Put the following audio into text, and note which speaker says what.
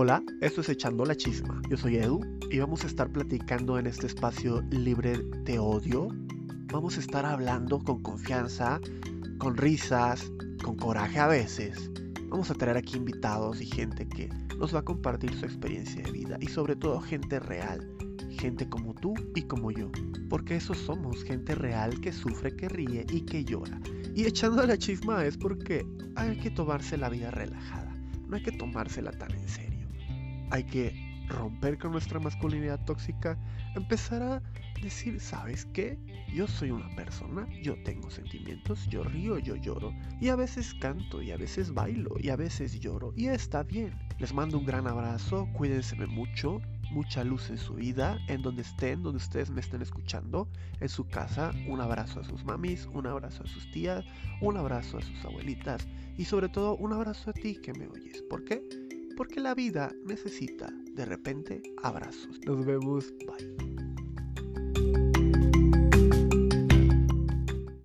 Speaker 1: Hola, esto es Echando la Chisma. Yo soy Edu y vamos a estar platicando en este espacio libre de odio. Vamos a estar hablando con confianza, con risas, con coraje a veces. Vamos a traer aquí invitados y gente que nos va a compartir su experiencia de vida y sobre todo gente real, gente como tú y como yo, porque eso somos, gente real que sufre, que ríe y que llora. Y echando la chisma es porque hay que tomarse la vida relajada, no hay que tomársela tan en serio. Hay que romper con nuestra masculinidad tóxica, empezar a decir, ¿sabes qué? Yo soy una persona, yo tengo sentimientos, yo río, yo lloro, y a veces canto, y a veces bailo, y a veces lloro, y está bien. Les mando un gran abrazo, cuídense mucho, mucha luz en su vida, en donde estén, donde ustedes me estén escuchando, en su casa, un abrazo a sus mamis, un abrazo a sus tías, un abrazo a sus abuelitas y sobre todo un abrazo a ti que me oyes. ¿Por qué? Porque la vida necesita de repente abrazos. Nos vemos, bye.